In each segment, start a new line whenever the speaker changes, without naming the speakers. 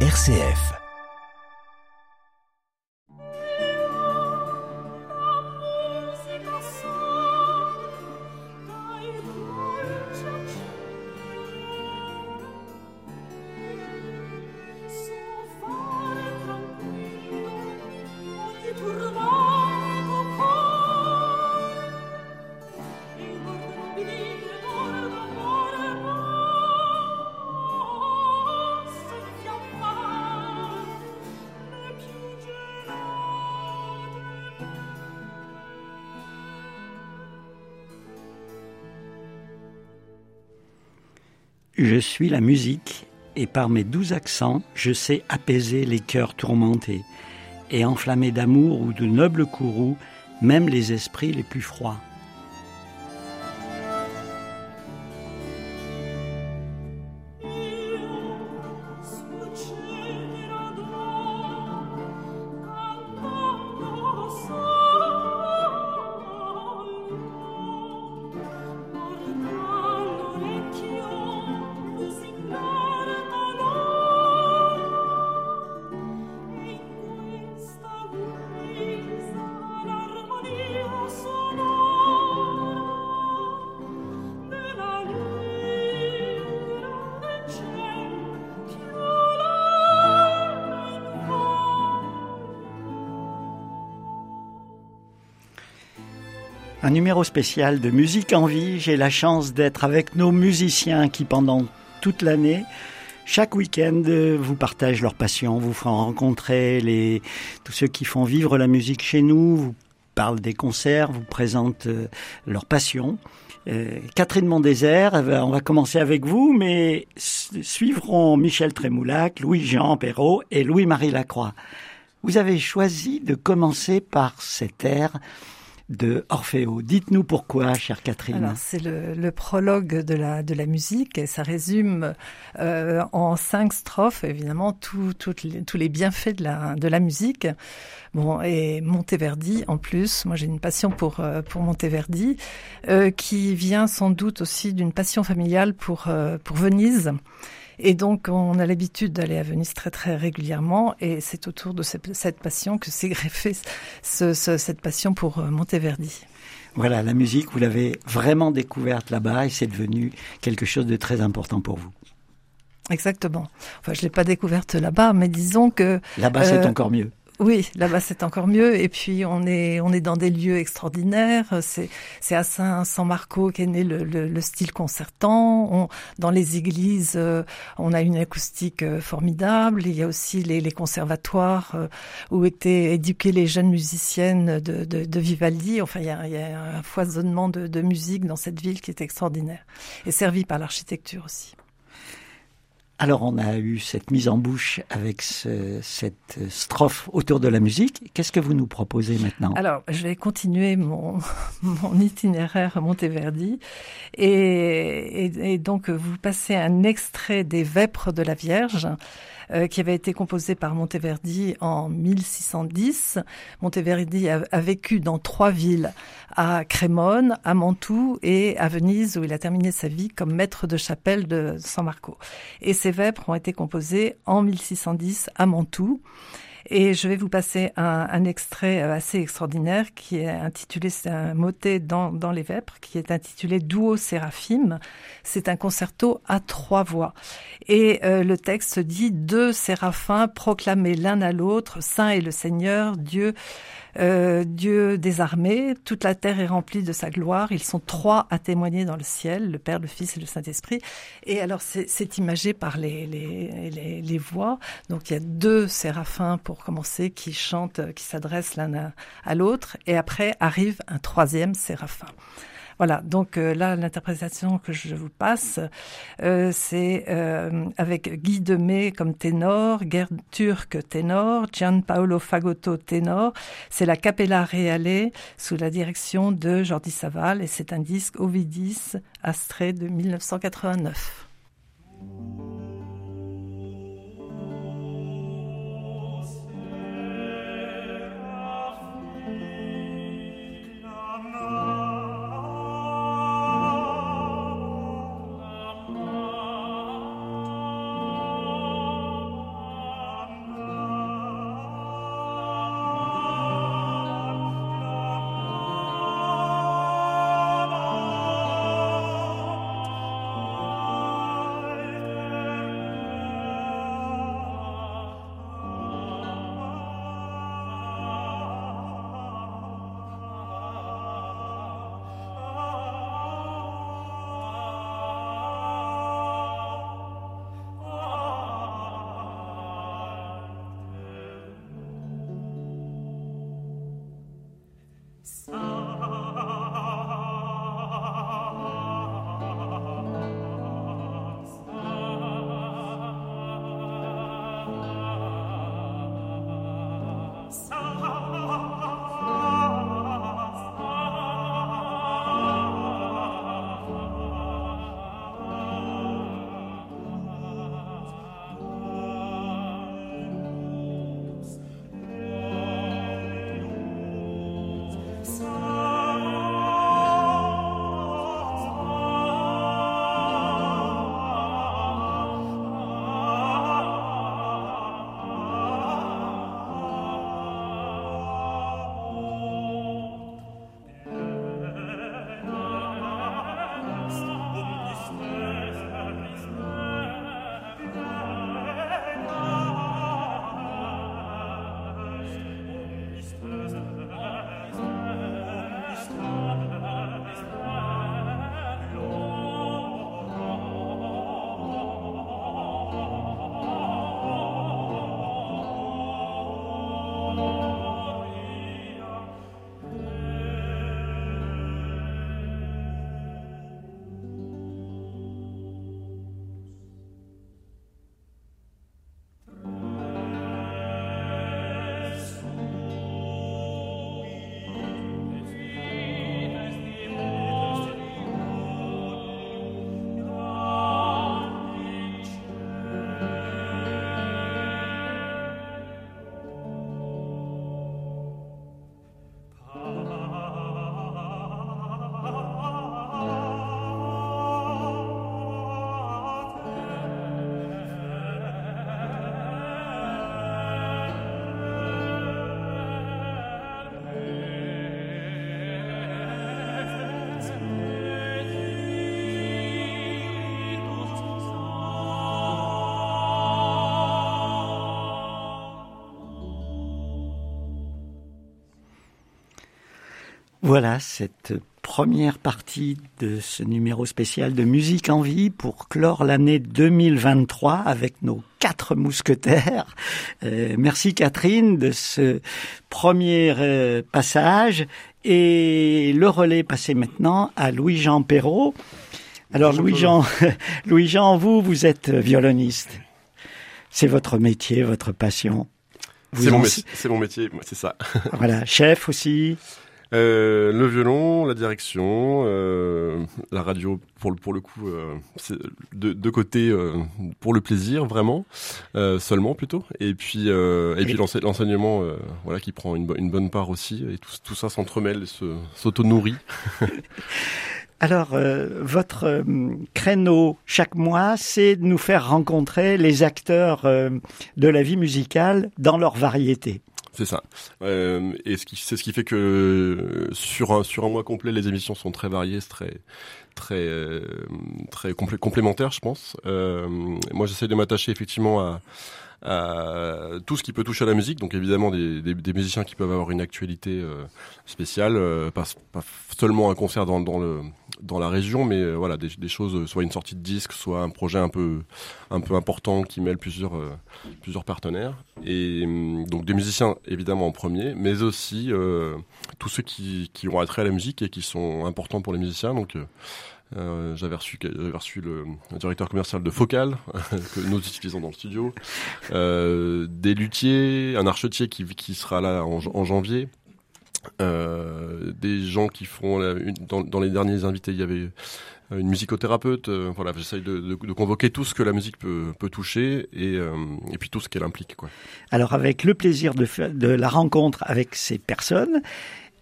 RCF.
Je suis la musique, et par mes douze accents, je sais apaiser les cœurs tourmentés, et enflammer d'amour ou de nobles courroux même les esprits les plus froids. Un numéro spécial de Musique en vie. J'ai la chance d'être avec nos musiciens qui, pendant toute l'année, chaque week-end, vous partagent leur passion, vous font rencontrer tous ceux qui font vivre la musique chez nous, vous parlent des concerts, vous présentent euh, leur passion. Euh, Catherine Mondésert, on va commencer avec vous, mais suivront Michel Trémoulac, Louis-Jean Perrault et Louis-Marie Lacroix. Vous avez choisi de commencer par cet air de Orfeo. Dites-nous pourquoi, chère Catherine.
C'est le, prologue de la, de la musique et ça résume euh, en cinq strophes, évidemment, tous les bienfaits de la, de la musique. Bon, et Monteverdi, en plus, moi j'ai une passion pour, euh, pour Monteverdi, euh, qui vient sans doute aussi d'une passion familiale pour, pour Venise. Et donc, on a l'habitude d'aller à Venise très très régulièrement, et c'est autour de cette, passion que s'est greffée cette passion pour euh, Monteverdi.
Voilà, la musique, vous l'avez vraiment découverte là-bas, et c'est devenu quelque chose de très important pour vous.
Exactement. Enfin, je l'ai pas découverte là-bas, mais disons que
là-bas, c'est euh, encore mieux.
Oui, là-bas c'est encore mieux. Et puis on est on est dans des lieux extraordinaires. C'est c'est à Saint San Marco qu'est né le, le, style concertant. On, dans les églises, euh, on a une acoustique euh, formidable. Il y a aussi les, les conservatoires euh, où étaient éduquées les jeunes musiciennes de, de, de Vivaldi. Enfin, il y, a, il y a, un foisonnement de, de musique dans cette ville qui est extraordinaire et servi par l'architecture aussi.
Alors on a eu cette mise en bouche avec cette strophe autour de la musique. Qu'est-ce que vous nous proposez maintenant?
Alors je vais continuer mon, mon itinéraire Monteverdi et, donc vous passez un extrait des Vêpres de la Vierge. Euh, qui avait été composé par Monteverdi en 1610. Monteverdi a, a, vécu dans trois villes, à Crémone, à Mantoue et à Venise, où il a terminé sa vie comme maître de chapelle de San Marco. Et ces vêpres ont été composés en 1610 à Mantoue. Et je vais vous passer un, un, extrait euh, assez extraordinaire qui est intitulé, c'est un motet dans, dans les Vêpres, qui est intitulé Duo Séraphim. C'est un concerto à trois voix. Et euh, le texte dit Deux séraphins proclamés l'un à l'autre, Saint est le Seigneur, Dieu euh, Dieu des armées, toute la terre est remplie de sa gloire. Ils sont trois à témoigner dans le ciel, le Père, le Fils et le Saint-Esprit. Et alors c'est imagé par les, les, les, les, voix. Donc il y a deux séraphins pour commencer qui chantent, qui s'adressent l'un à l'autre. Et après arrive un troisième séraphin. Voilà, donc euh, là, l'interprétation que je vous passe, euh, c'est euh, avec Guy Demey comme ténor, Gerd Turc ténor, Gianpaolo Fagotto ténor. C'est la Capella Reale sous la direction de Jordi Saval et c'est un disque Ovidis Astré de 1989.
Voilà cette première partie de ce numéro spécial de Musique en vie pour clore l'année 2023 avec nos quatre mousquetaires. Euh, merci Catherine de ce premier euh, passage et le relais passé maintenant à Louis-Jean Perrault. Alors Louis-Jean, Louis-Jean, vous, vous êtes violoniste. C'est votre métier, votre passion.
C'est mon, mon, métier, c'est ça.
voilà, chef aussi.
Euh, le violon, la direction, euh, la radio pour le pour le coup, euh, de, de côté pour le plaisir vraiment seulement plutôt, et puis et puis l'enseignement voilà qui prend une, une bonne part aussi, et tout, tout ça s'entremêle, s'auto-nourrit.
Alors, votre créneau chaque mois, c'est de nous faire rencontrer les acteurs de la vie musicale dans leur variété.
C'est ça. Euh, et c'est ce qui fait que sur un sur un mois complet, les émissions sont très variées, très très euh, très complémentaires, je pense. Euh, moi, j'essaie de m'attacher effectivement à euh, tout ce qui peut toucher à la musique, donc évidemment des, musiciens qui peuvent avoir une actualité euh, spéciale, euh, pas, seulement un concert dans, le, dans la région, mais euh, voilà des, choses, soit une sortie de disque, soit un projet un peu, un peu important qui mêle plusieurs, plusieurs partenaires. Et hum, donc des musiciens évidemment en premier, mais aussi tous ceux qui, qui ont attrait à la musique et qui sont importants pour les musiciens. Donc euh, j'avais reçu, reçu le, directeur commercial de Focal que nous utilisons dans le studio, euh, des luthiers, un archetier qui, qui sera là en janvier. Euh, des gens qui font dans, dans, les derniers invités il y avait une musicothérapeute euh, voilà j'essaye de, de, de, convoquer tout ce que la musique peut, toucher et, euh, et puis tout ce qu'elle implique quoi
alors avec le plaisir de, de la rencontre avec ces personnes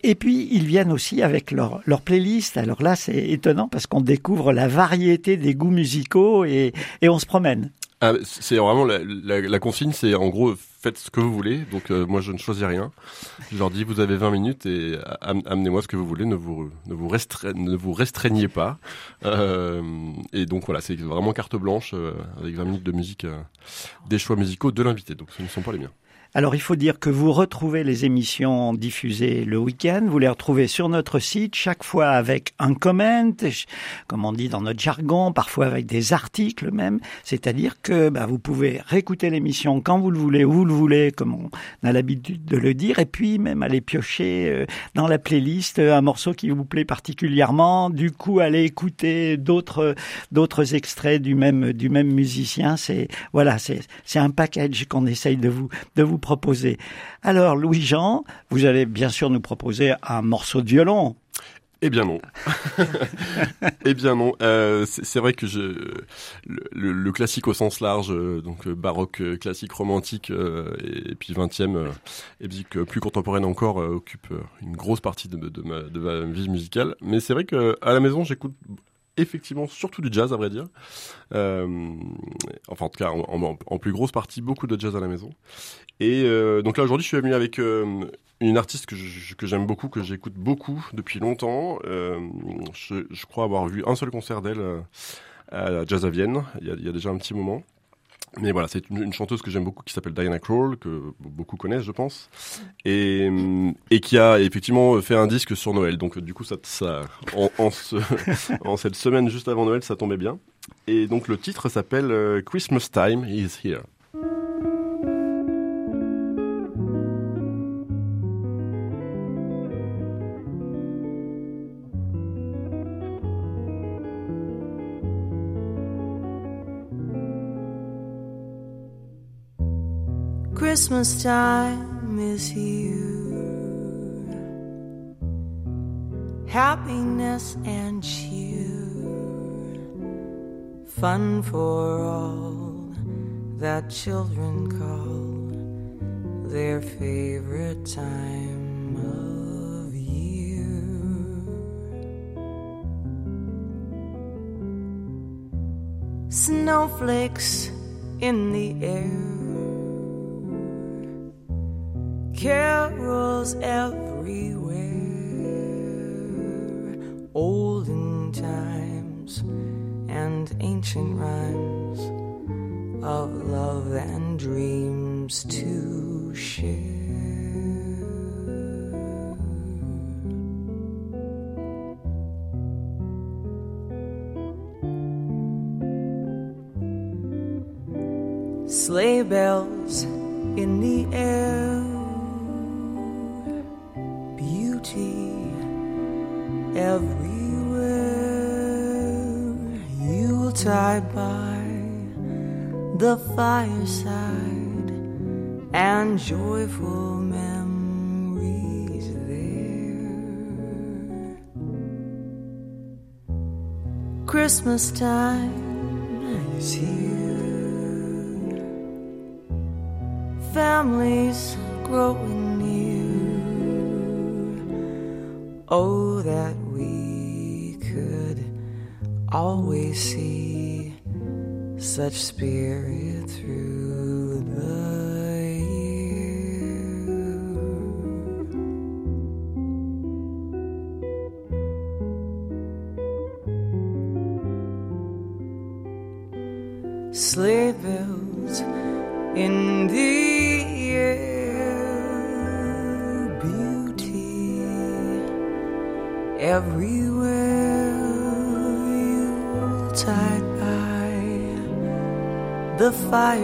et puis, ils viennent aussi avec leur, leur playlist. Alors là, c'est étonnant parce qu'on découvre la variété des goûts musicaux et, et on se promène.
Ah, c'est vraiment la, la, la consigne, c'est en gros faites ce que vous voulez. Donc euh, moi je ne choisis rien. Je leur dis vous avez 20 minutes et amenez-moi ce que vous voulez. Ne vous ne vous, ne vous restreignez pas. Euh, et donc voilà, c'est vraiment carte blanche euh, avec 20 minutes de musique, euh, des choix musicaux de l'invité. Donc ce ne sont pas les miens.
Alors il faut dire que vous retrouvez les émissions diffusées le week-end, vous les retrouvez sur notre site, chaque fois avec un comment, comme on dit dans notre jargon, parfois avec des articles même, c'est-à-dire que bah, vous pouvez réécouter l'émission quand vous le voulez, où vous le voulez, comme on a l'habitude de le dire, et puis même aller piocher euh, dans la playlist un morceau qui vous plaît particulièrement, du coup aller écouter d'autres d'autres extraits du même du même musicien, c'est voilà, c'est c'est un package qu'on essaye de vous de vous proposer. Alors, Louis-Jean, vous allez bien sûr nous proposer un morceau de violon.
Eh bien non. eh bien non. Euh, c'est vrai que le, classique au sens large, euh, donc euh, baroque, classique, romantique, et, puis 20e, et musique plus contemporaine encore, occupe une grosse partie de, ma, vie musicale. Mais c'est vrai que à la maison, j'écoute effectivement surtout du jazz à vrai dire. Enfin en tout cas en, plus grosse partie beaucoup de jazz à la maison. Et euh, donc là aujourd'hui je suis venu avec euh, une artiste que, que j'aime beaucoup, que j'écoute beaucoup depuis longtemps. Euh, je, crois avoir vu un seul concert d'elle à Jazz à Vienne il y, a, déjà un petit moment. Mais voilà, c'est une, chanteuse que j'aime beaucoup qui s'appelle Diana Krall, que beaucoup connaissent, je pense, et, qui a effectivement fait un disque sur Noël. Donc du coup, ça, en, en, ce, en cette semaine juste avant Noël, ça tombait bien. Et donc le titre s'appelle Christmas Time is Here.
Christmas time is here. Happiness and cheer, fun for all that children call their favorite time of year. Snowflakes in the air carols everywhere, olden times and ancient rhymes of love and dreams to share. Christmas time is here. Families growing near. Oh, that we could always see such spirit through the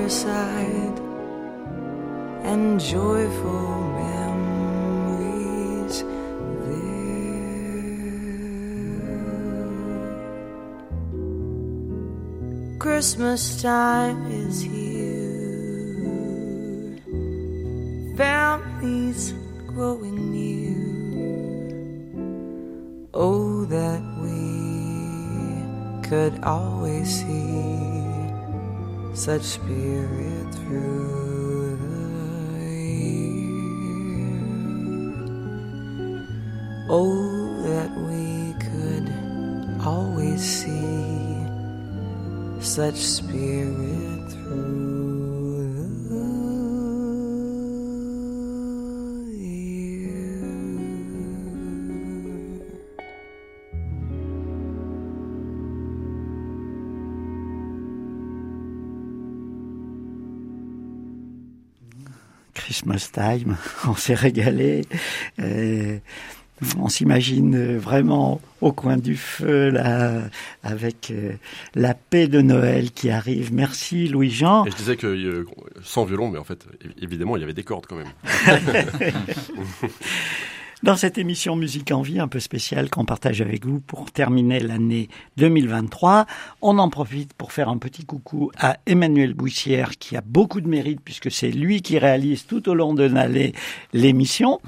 fireside and joyful memories there. Christmas time is here, families growing near. Oh, that we could always see such spirit through the year. Oh, that we could always see such spirit
Christmas time, on s'est régalé. Euh, on s'imagine vraiment au coin du feu, là, avec euh, la paix de Noël qui arrive. Merci Louis-Jean.
Je disais que euh, sans violon, mais en fait, évidemment, il y avait des cordes quand même.
Dans cette émission Musique en vie un peu spéciale qu'on partage avec vous pour terminer l'année 2023, on en profite pour faire un petit coucou à Emmanuel Bouissière qui a beaucoup de mérite puisque c'est lui qui réalise tout au long de l'année l'émission.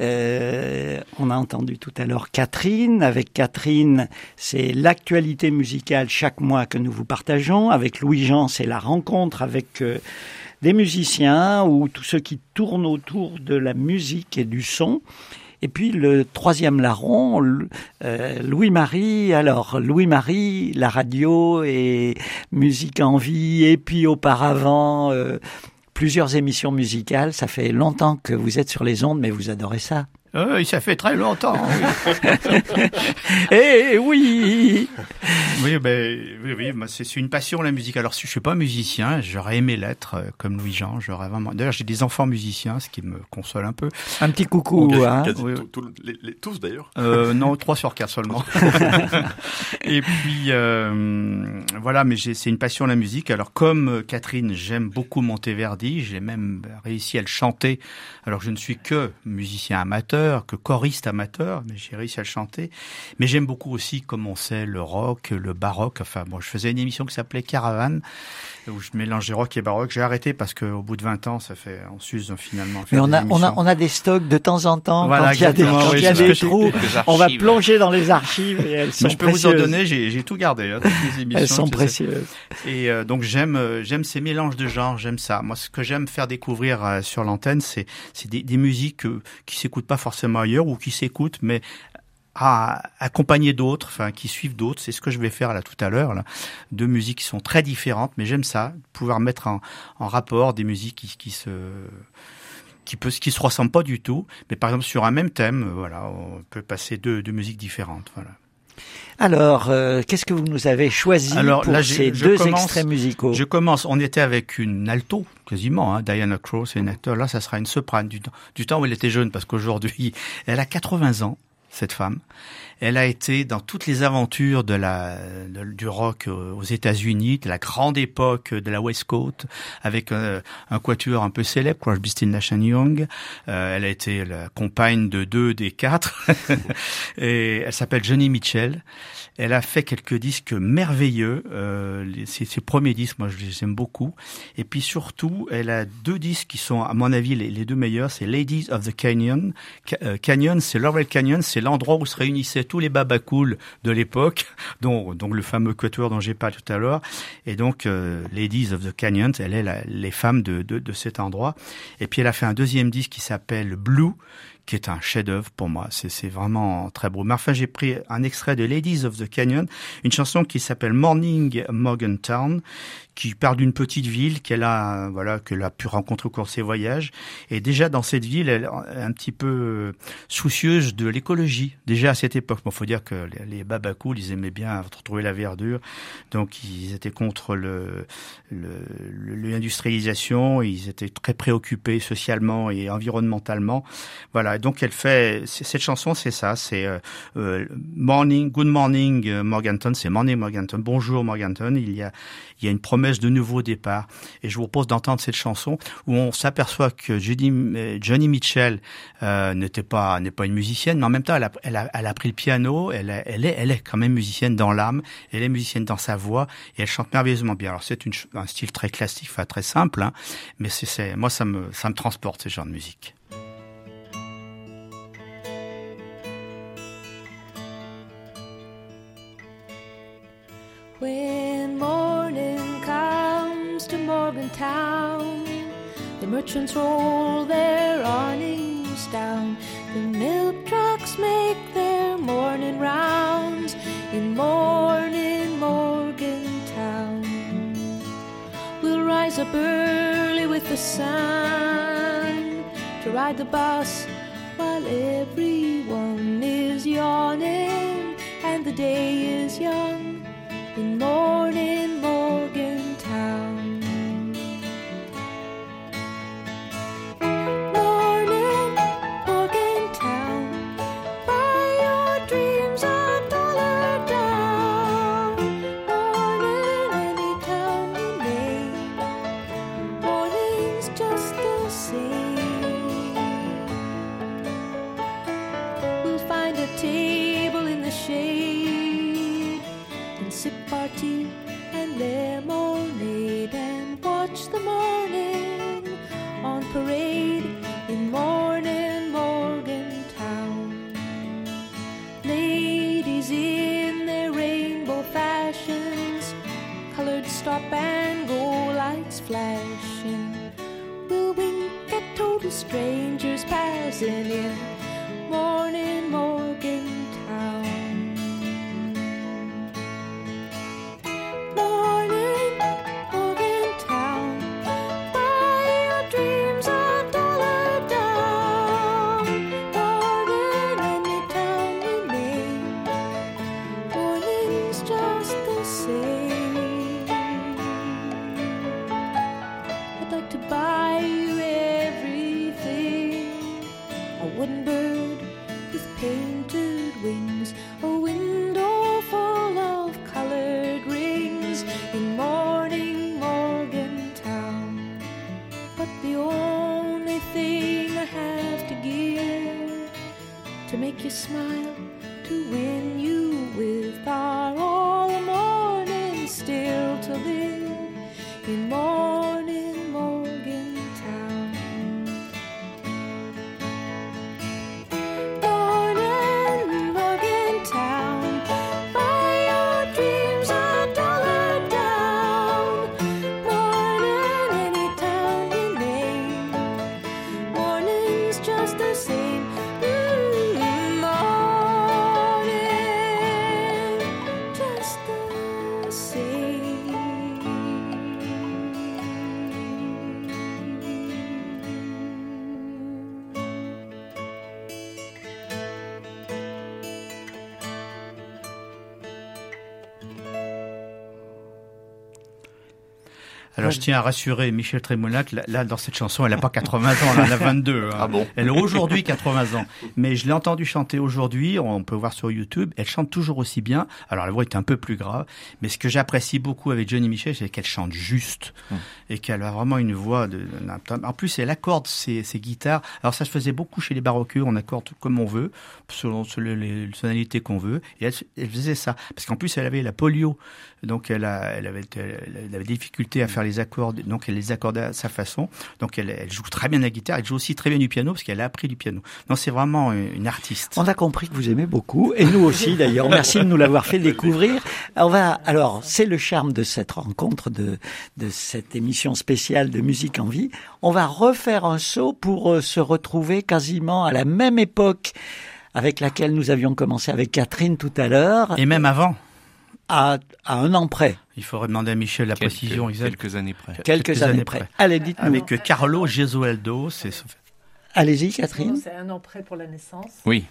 Euh, on a entendu tout à l'heure Catherine. Avec Catherine, c'est l'actualité musicale chaque mois que nous vous partageons. Avec Louis-Jean, c'est la rencontre avec euh, des musiciens ou tous ceux qui tournent autour de la musique et du son. Et puis le troisième larron, euh, Louis-Marie. Alors Louis-Marie, la radio et musique en vie. Et puis auparavant, euh, plusieurs émissions musicales. Ça fait longtemps que vous êtes sur les ondes, mais vous adorez ça.
Euh, ça fait très longtemps. oui.
Eh oui
Oui, ben, oui, oui, c'est une passion la musique. Alors, si je suis pas musicien, j'aurais aimé l'être euh, comme Louis-Jean. J'aurais vraiment. D'ailleurs, j'ai des enfants musiciens, ce qui me console un peu.
Un petit coucou.
Quasi-
hein.
quasi
Oui,
tout- tout- les- les- tous d'ailleurs.
Euh, non, trois sur quatre seulement. Et puis euh, voilà, mais c'est une passion la musique. Alors comme euh, Catherine, j'aime beaucoup Monteverdi. J'ai même réussi à le chanter. Alors je ne suis que musicien amateur, que choriste amateur, mais j'ai réussi à le chanter. Mais j'aime beaucoup aussi, comme on sait, le rock, le baroque. Enfin bon, je faisais une émission qui s'appelait Caravane où je mélangeais rock et baroque. J'ai arrêté parce qu'au bout de 20 ans, ça fait on s'use finalement. à
Mais on a, on a, on a des stocks de temps en temps.
Voilà,
quand il y a des, quand
oui,
il y a des trous, on va plonger dans les archives et elles sont
Mais je peux vous en donner, j'ai j'ai tout gardé, hein, toutes les émissions.
Elles sont
sais.
précieuses.
Et euh, donc j'aime euh, j'aime ces mélanges de genres, j'aime ça. Moi, ce que j'aime faire découvrir euh, sur l'antenne, c'est c'est des, des musiques euh, qui s'écoutent pas forcément ailleurs ou qui s'écoutent, mais à accompagner d'autres, enfin qui suivent d'autres. C'est ce que je vais faire là tout à l'heure. Deux musiques qui sont très différentes, mais j'aime ça, pouvoir mettre en, en rapport des musiques qui, qui se qui peut qui se ressemblent pas du tout, mais par exemple sur un même thème, euh, voilà, on peut passer deux, deux musiques différentes, voilà.
Alors, euh, qu'est-ce que vous nous avez choisi
Alors,
pour
là,
ces deux
commence-
extraits musicaux?
Je commence, on était avec une alto, quasiment, hein, Diana Crow, c'est une acteur. Là, ça sera une soprane du temps où elle était jeune, parce qu'aujourd'hui, elle a 80 ans. Cette femme. Elle a été dans toutes les aventures de la du rock aux États-Unis, de la grande époque de la West Coast, avec un, un quatuor un peu célèbre, Crosby, Still Nash Young. Euh, elle a été la compagne de deux des quatre, et elle s'appelle Johnny Mitchell. Elle a fait quelques disques merveilleux. Euh, ses, premiers disques, moi, je les aime beaucoup. Et puis surtout, elle a deux disques qui sont, à mon avis, les, les deux meilleurs. C'est Ladies of the Canyon. Euh, Canyon, c'est Laurel Canyon, c'est l'endroit où se réunissaient tous les babacools de l'époque, dont, donc le fameux quatuor dont j'ai parlé tout à l'heure. Et donc, euh, Ladies of the Canyon, elle est les femmes de, de cet endroit. Et puis, elle a fait un deuxième disque qui s'appelle Blue, qui est un chef-d'œuvre pour moi. C'est vraiment très beau. Mais enfin, j'ai pris un extrait de Ladies of the Canyon, une chanson qui s'appelle Morning Morgantown, qui part d'une petite ville qu'elle a, voilà, qu'elle a pu rencontrer au cours de ses voyages. Et déjà dans cette ville, elle est un petit peu soucieuse de l'écologie. Déjà à cette époque, il faut dire que les Babacools, ils aimaient bien retrouver la verdure, donc ils étaient contre le l'industrialisation. Ils étaient très préoccupés socialement et environnementalement. Voilà. Donc elle fait cette chanson, c'est ça, c'est euh, euh, Morning, Good Morning euh, Morganton, c'est Morning Morganton, Bonjour Morganton. Il y a il y a une promesse de nouveau départ. Et je vous propose d'entendre cette chanson où on s'aperçoit que Judy, euh, Johnny Mitchell euh, n'était pas n'est pas une musicienne, mais en même temps, elle a, elle a, elle a pris le piano. Elle, elle est elle est quand même musicienne dans l'âme. Elle est musicienne dans sa voix et elle chante merveilleusement bien. Alors c'est un style très classique, enfin très simple, hein, mais c'est moi ça me ça me transporte ce genre de musique.
When morning comes to Morgantown, the merchants roll their awnings down. The milk trucks make their morning rounds in morning Morgantown. We'll rise up early with the sun to ride the bus while everyone is yawning and the day is young in morning
je tiens à rassurer Michel Trémolac, là, là, dans cette chanson, elle n'a pas 80 ans, elle en a 22. hein.
Ah bon
Elle a aujourd'hui 80 ans. Mais je l'ai entendue chanter aujourd'hui, on peut voir sur YouTube, elle chante toujours aussi bien. Alors la voix est un peu plus grave, mais ce que j'apprécie beaucoup avec Johnny Michel, c'est qu'elle chante juste
Hum.
et qu'elle a vraiment une voix de... En plus, elle accorde ses, ses guitares. Alors ça se faisait beaucoup chez les baroqueux, on accorde comme on veut, selon, selon les tonalités qu'on veut. Et elle, elle faisait ça. Parce qu'en plus, elle avait la polio. Donc elle, a, elle, avait, elle avait des difficultés à faire les accords, donc elle les accordait à sa façon. Donc elle, elle joue très bien la guitare, elle joue aussi très bien du piano parce qu'elle a appris du piano. Non, c'est vraiment une, une artiste.
On a compris que vous aimez beaucoup, et nous aussi d'ailleurs. Merci de nous l'avoir fait découvrir. On va, alors, c'est le charme de cette rencontre, de, de cette émission spéciale de musique en vie. On va refaire un saut pour euh, se retrouver quasiment à la même époque avec laquelle nous avions commencé avec Catherine tout à l'heure,
Et même avant,
à, à un an près,
il faudrait demander à Michel la
Quelques-
précision exacte.
Quelques années près.
quelques,
Quelques
années,
années
près.
près.
Allez, dites-nous.
Avec Carlo Gesualdo, c'est
Allez-y, Catherine.
C'est un an près pour la naissance.
Oui.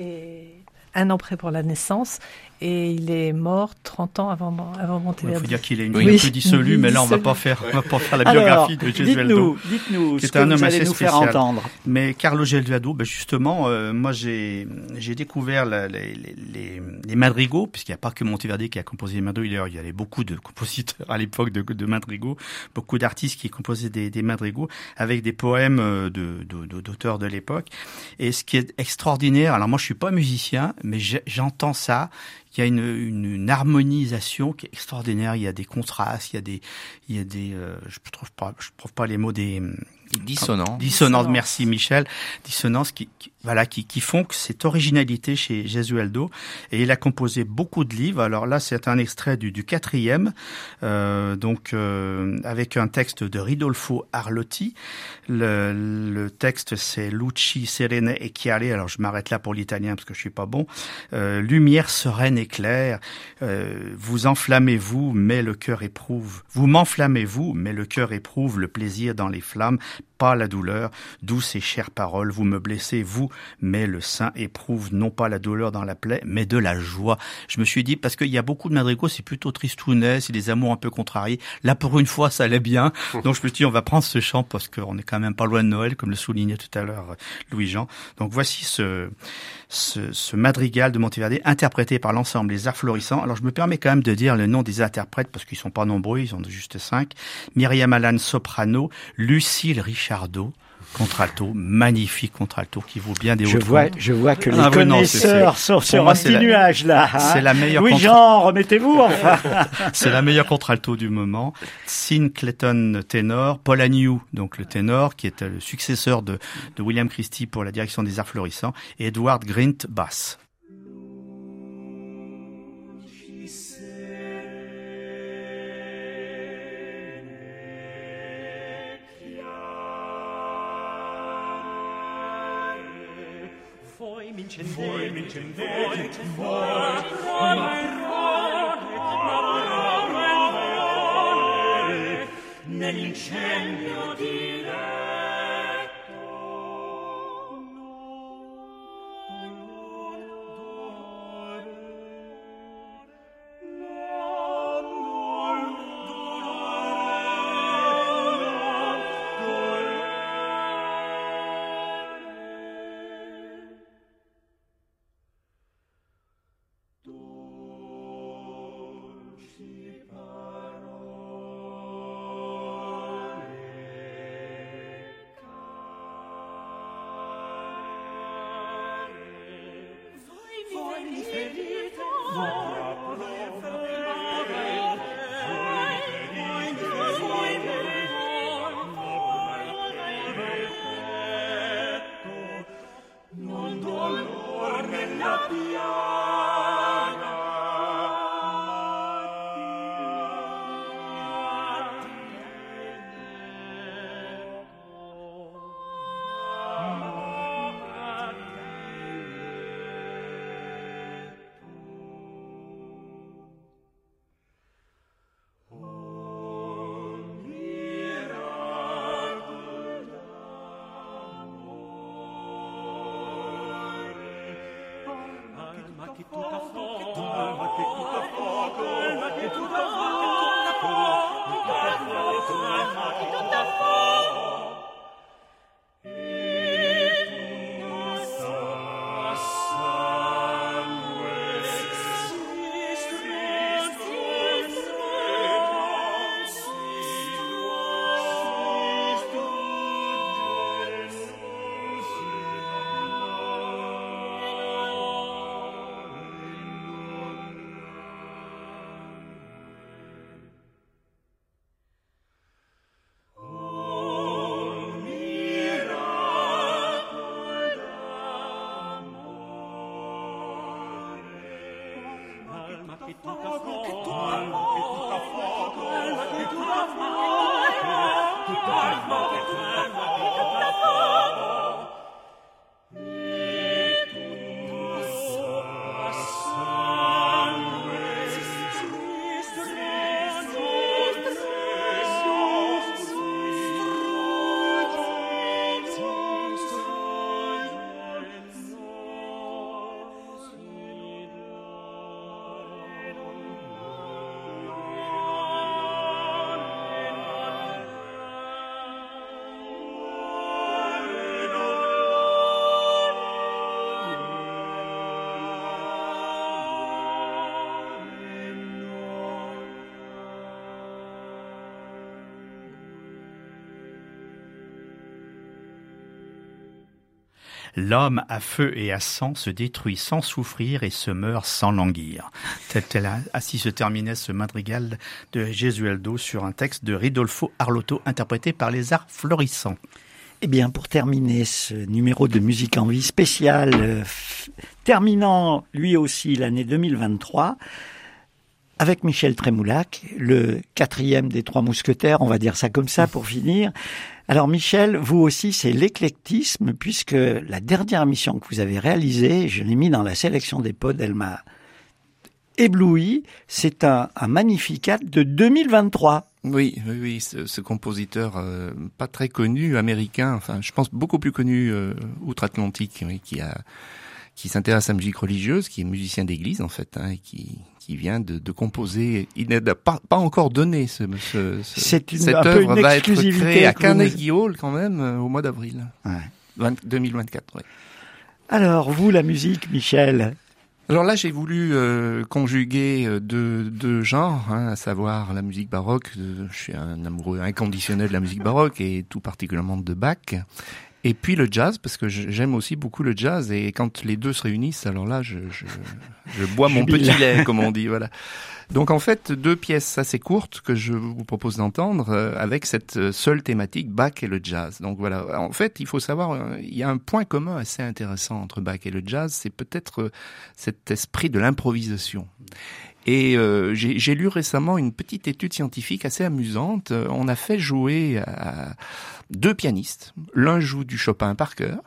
Et un an près pour la naissance. Et il est mort 30 ans avant, avant
Il
Monteverdi.
faut dire qu'il est une
Oui.
peu dissolue,
Oui,
mais là on va pas faire, on va pas faire la
Alors,
biographie de Gesualdo.
dites-nous, dites-nous
qui
ce
est
que
un
vous
homme
allez
assez
nous faire
spécial.
entendre.
Mais Carlo Gesualdo, ben justement, euh, moi j'ai j'ai découvert la- les, les, les, les madrigaux, puisqu'il n'y a pas que Monteverdi qui a composé les madrigaux. Il y avait beaucoup de compositeurs à l'époque de, de madrigaux, beaucoup d'artistes qui composaient des, des madrigaux avec des poèmes euh, de de- de- d'auteurs de l'époque. Et ce qui est extraordinaire, alors moi je suis pas musicien, mais j'entends ça. Il y a une, une, une harmonisation qui est extraordinaire. Il y a des contrastes, il y a des, il y a des, euh, je trouve pas, je trouve pas les mots des dissonances.
Dissonance.
Merci Michel. Dissonances qui, qui- voilà, qui, qui font que cette originalité chez Gesualdo. Et il a composé beaucoup de livres. Alors là, c'est un extrait du, du quatrième, euh, donc euh, avec un texte de Ridolfo Arlotti. Le, le texte, c'est Luci Serene e Chiare. Alors je m'arrête là pour l'italien parce que je suis pas bon. Euh, lumière sereine et claire. Euh, vous enflammez-vous, mais le cœur éprouve. Vous m'enflammez-vous, mais le cœur éprouve le plaisir dans les flammes, pas la douleur. Douce et chère parole, vous me blessez, vous, mais le sein éprouve non pas la douleur dans la plaie, mais de la joie. Je me suis dit, parce qu'il y a beaucoup de madrigaux, c'est plutôt tristounet, c'est des amours un peu contrariés. Là, pour une fois, ça allait bien. Donc je me suis dit, on va prendre ce chant parce qu'on est quand même pas loin de Noël, comme le soulignait tout à l'heure euh, Louis-Jean. Donc voici ce, ce, ce madrigal de Monteverdi interprété par l'ensemble Les Arts Florissants. Alors je me permets quand même de dire le nom des interprètes parce qu'ils sont pas nombreux, ils sont juste cinq. Myriam Alan soprano, Lucille Richardot contralto, magnifique contralto qui vaut bien des
Je vois, je vois que les
Ah oui, non, c'est-
connaisseurs sont sur un petit
la-
nuage là. hein.
c'est la meilleure contre-
Jean, remettez-vous enfin.
C'est la meilleure contralto du moment. Sin Clayton ténor, Paul Agnew, donc le ténor, qui est le successeur de, de William Christie pour la direction des arts florissants, et Edward Grint basse. mincendete, voi mincendete, voi, ma erronet, ma erronet, nell'incendio di L'homme à feu et à sang se détruit sans souffrir et se meurt sans languir. Tel, ainsi se terminait ce madrigal de Gesualdo sur un texte de Ridolfo Arlotto interprété par les arts florissants.
Eh bien, pour terminer ce numéro de musique en vie spécial, euh, terminant lui aussi l'année 2023, avec Michel Trémoulac, le quatrième des trois mousquetaires, on va dire ça comme ça pour finir. Alors Michel, vous aussi, c'est l'éclectisme, puisque la dernière émission que vous avez réalisée, je l'ai mis dans la sélection des pods, elle m'a ébloui. C'est un, un magnificat de 2023.
Oui, oui, oui, ce, compositeur euh, pas très connu, américain, enfin, je pense beaucoup plus connu euh, outre-Atlantique, qui a, qui s'intéresse à la musique religieuse, qui est musicien d'église en fait, hein, et qui, qui vient de, de composer. Il n'a pas, pas encore donné ce, ce, ce- cette œuvre va être
exclusivité
créée à
que vous
Carnegie Hall quand même euh, au mois d'avril
Ouais.
20 2024. oui.
Alors, vous, la musique, Michel?
Alors là, j'ai voulu euh, conjuguer euh, deux, deux genres, hein, à savoir la musique baroque. euh, Je suis un amoureux inconditionnel de la musique baroque et tout particulièrement de Bach. Et puis le jazz, parce que j'aime aussi beaucoup le jazz. Et quand les deux se réunissent, alors là, je, je, je bois mon petit lait, comme on dit. Voilà. Donc en fait, deux pièces assez courtes que je vous propose d'entendre euh, avec cette euh, seule thématique, Bach et le jazz. Donc voilà, en fait, il faut savoir, euh, il y a un point commun assez intéressant entre Bach et le jazz, c'est peut-être euh, cet esprit de l'improvisation. Et euh, j'ai lu récemment une petite étude scientifique assez amusante. Euh, On a fait jouer à deux pianistes. L'un joue du Chopin par cœur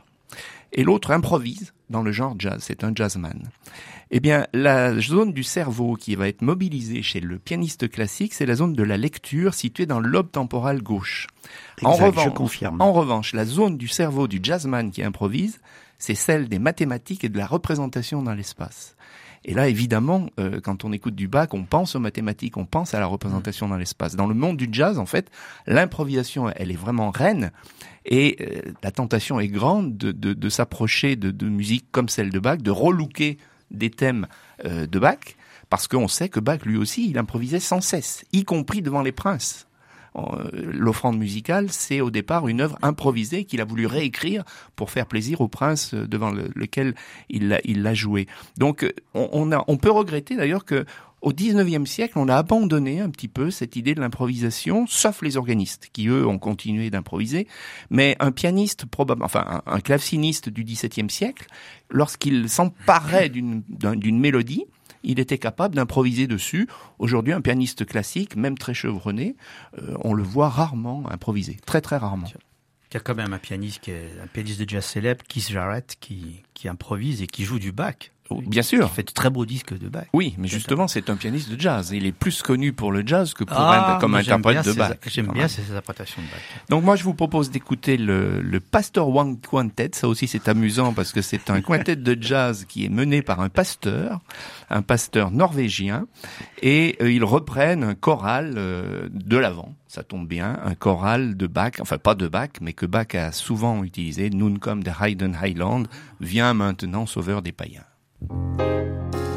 et l'autre improvise dans le genre jazz. C'est un jazzman. Eh bien, la zone du cerveau qui va être mobilisée chez le pianiste classique, c'est la zone de la lecture située dans le lobe temporal gauche. En revanche,
je confirme.
en revanche, la zone du cerveau du jazzman qui improvise, c'est celle des mathématiques et de la représentation dans l'espace. Et là, évidemment, euh, quand on écoute du Bach, on pense aux mathématiques, on pense à la représentation dans l'espace. Dans le monde du jazz, en fait, l'improvisation, elle est vraiment reine. Et euh, la tentation est grande de, de, de s'approcher de, de musique comme celle de Bach, de relooker des thèmes euh, de Bach, parce qu'on sait que Bach, lui aussi, il improvisait sans cesse, y compris devant les princes. Euh, L'offrande musicale, c'est au départ une œuvre improvisée qu'il a voulu réécrire pour faire plaisir au prince euh, devant le- lequel il l'a il joué. Donc, euh, on, a, on peut regretter d'ailleurs que au 19e siècle, on a abandonné un petit peu cette idée de l'improvisation, sauf les organistes, qui eux ont continué d'improviser. Mais un pianiste, probablement, enfin un, claveciniste du 17e siècle, lorsqu'il s'emparait d'une d'un- d'une mélodie, il était capable d'improviser dessus. Aujourd'hui, un pianiste classique, même très chevronné, euh, on le voit rarement improviser, très très rarement.
Il y a quand même un pianiste, qui est, un pianiste de jazz célèbre, Keith Jarrett, qui, qui improvise et qui joue du Bach.
Bien sûr.
Qui fait de très beaux disques de Bach.
Oui, mais justement, c'est un pianiste de jazz. Il est plus connu pour le jazz que pour
Ah,
un, comme interprète de Bach.
ses- J'aime bien ces interprétations de Bach.
Donc moi, je vous propose d'écouter le, le Pastor One Quintet. Ça aussi, c'est amusant parce que c'est un quintet de jazz qui est mené par un pasteur, un pasteur norvégien, et euh, ils reprennent un choral euh, de l'avant. Ça tombe bien, un choral de Bach, enfin pas de Bach, mais que Bach a souvent utilisé. Nun comme de Hayden Highland, vient maintenant sauveur des païens.
Música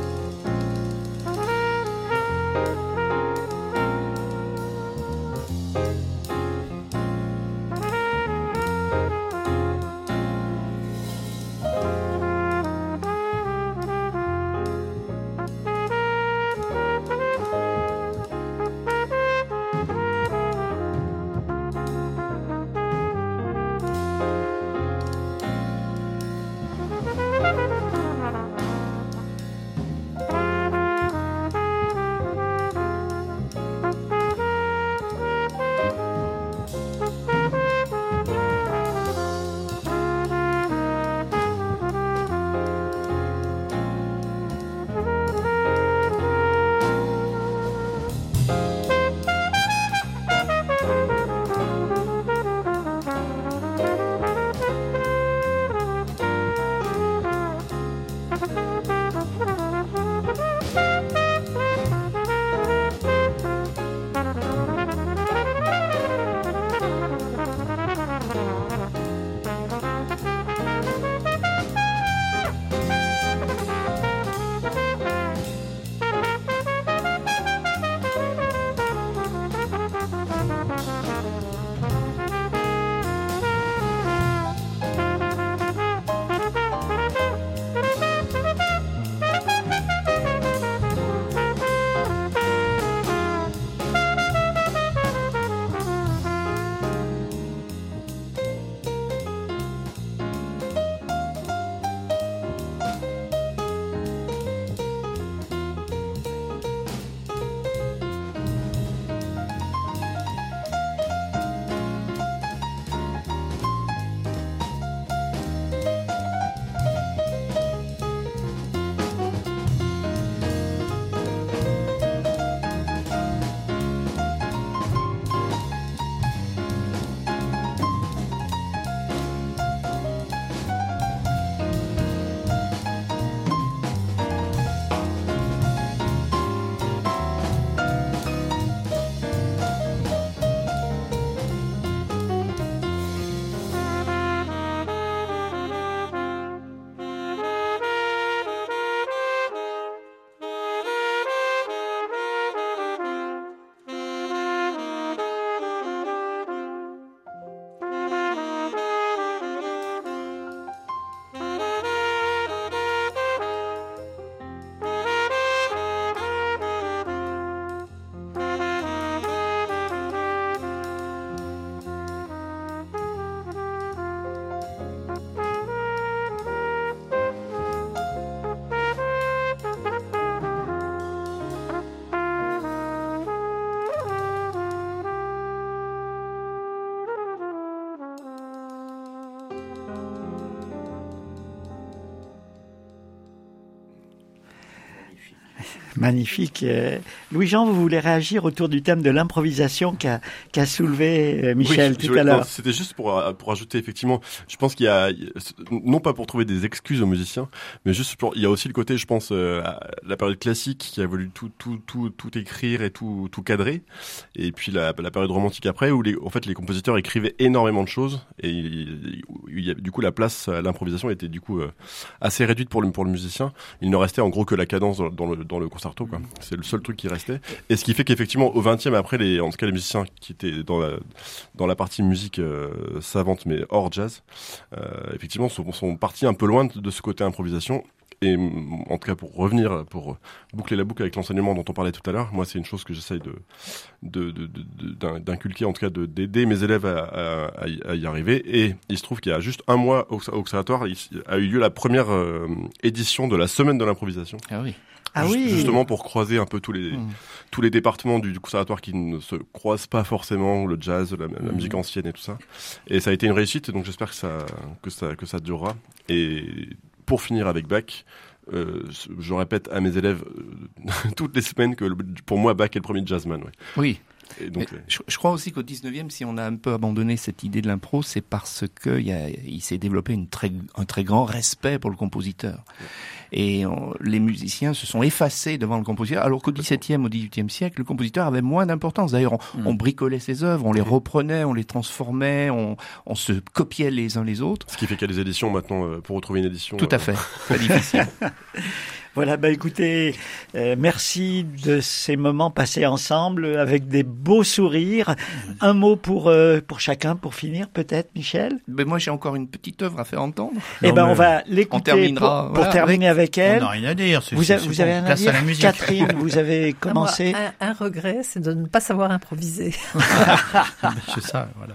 Magnifique. Euh, Louis-Jean, vous voulez réagir autour du thème de l'improvisation qu'a soulevé euh, Michel
Oui,
tout à l'heure?
C'était juste pour, euh, pour ajouter, effectivement, je pense qu'il y a, non pas pour trouver des excuses aux musiciens, mais juste pour, il y a aussi le côté, je pense, euh, à la période classique qui a voulu tout, tout, tout, tout écrire et tout, tout cadrer. Et puis la, la période romantique après, où les, en fait, les compositeurs écrivaient énormément de choses et il, il y a, du coup, la place à l'improvisation était du coup euh, assez réduite pour le, pour le musicien. Il ne restait en gros que la cadence dans, dans le, dans le C'est le seul truc qui restait. Et ce qui fait qu'effectivement, au 20e, après, les, en tout cas, les musiciens qui étaient dans la, dans la partie musique euh, savante, mais hors jazz, euh, effectivement, sont, sont partis un peu loin de, ce côté improvisation. Et en tout cas, pour revenir, pour boucler la boucle avec l'enseignement dont on parlait tout à l'heure, moi, c'est une chose que j'essaye de, de, de, de- d'inculquer, en tout cas, de, d'aider mes élèves à y arriver. Et il se trouve qu'il y a juste un mois au, au conservatoire, il a eu lieu la première euh, édition de la semaine de l'improvisation.
Ah oui.
Ah oui.
Justement pour croiser un peu tous les
Mm.
tous les départements du, du conservatoire qui ne se croisent pas forcément, le jazz, la, la
Mm.
musique ancienne et tout ça. Et ça a été une réussite, donc j'espère que ça que ça que ça durera. Et pour finir avec Bach. euh, je répète à mes élèves euh, toutes les semaines que le- pour moi Bach est le premier jazzman. Ouais.
Oui.
Et donc
Mais
euh,
je, je crois aussi qu'au 19e, si on a un peu abandonné cette idée de l'impro, c'est parce que il y a- il s'est développé une très, un très grand respect pour le compositeur. Et on- les musiciens se sont effacés devant le compositeur, alors qu'au 17e, au 18e siècle, le compositeur avait moins d'importance. D'ailleurs, on,
Mm.
on bricolait ses œuvres, on les reprenait, on les transformait, on, on se copiait les uns les autres.
ce qui fait qu'il y a des éditions maintenant euh, pour retrouver une édition.
Tout à
euh,
fait. Très difficile.
Voilà, bah écoutez, euh, merci de ces moments passés ensemble avec des beaux sourires. Un mot pour euh, pour chacun pour finir peut-être, Michel?
Mais moi, j'ai encore une petite œuvre à faire entendre.
Eh ben on va l'écouter
terminera,
pour, pour
voilà,
terminer avec,
On
elle.
n'a rien à dire. c'est-
Vous, a-
c'est
vous avez un
Place
avis
à la musique.
Catherine, vous avez
Ah, moi,
commencé.
un, un regret, c'est de ne pas savoir improviser.
C'est ça, voilà.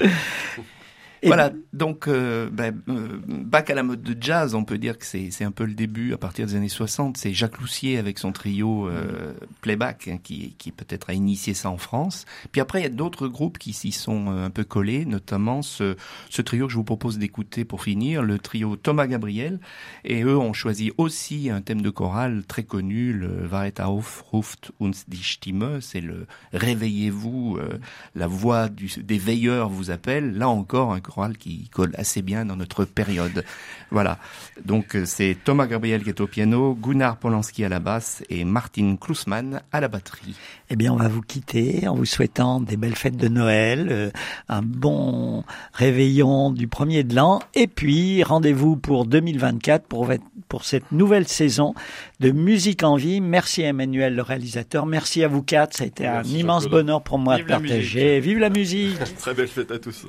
Et
Voilà, donc euh, ben, euh, bac à la mode de jazz, on peut dire que c'est c'est un peu le début à partir des années 60. C'est Jacques Loussier avec son trio euh, Playback hein, qui, qui peut-être a initié ça en France. Puis après, il y a d'autres groupes qui s'y sont euh, un peu collés, notamment ce, ce trio que je vous propose d'écouter pour finir, le trio Thomas Gabriel. Et eux ont choisi aussi un thème de chorale très connu, le Waret auf, ruft uns die Stimme, c'est le réveillez-vous, euh, la voix du, des veilleurs vous appelle. Là encore, un qui colle assez bien dans notre période. Voilà. Donc euh, c'est Thomas Gabriel qui est au piano, Gunnar Polanski à la basse et Martin Klusman à la batterie.
Eh bien, on va vous quitter en vous souhaitant des belles fêtes de Noël, euh, un bon réveillon du premier de l'an, et puis rendez-vous pour 2024 pour, pour cette nouvelle saison de Musique en Vie. Merci à Emmanuel, le réalisateur. Merci à vous quatre. Ça a été
Merci,
un immense bonheur pour moi
Vive
de
la
partager. Vive la musique!
Très belle fête à tous.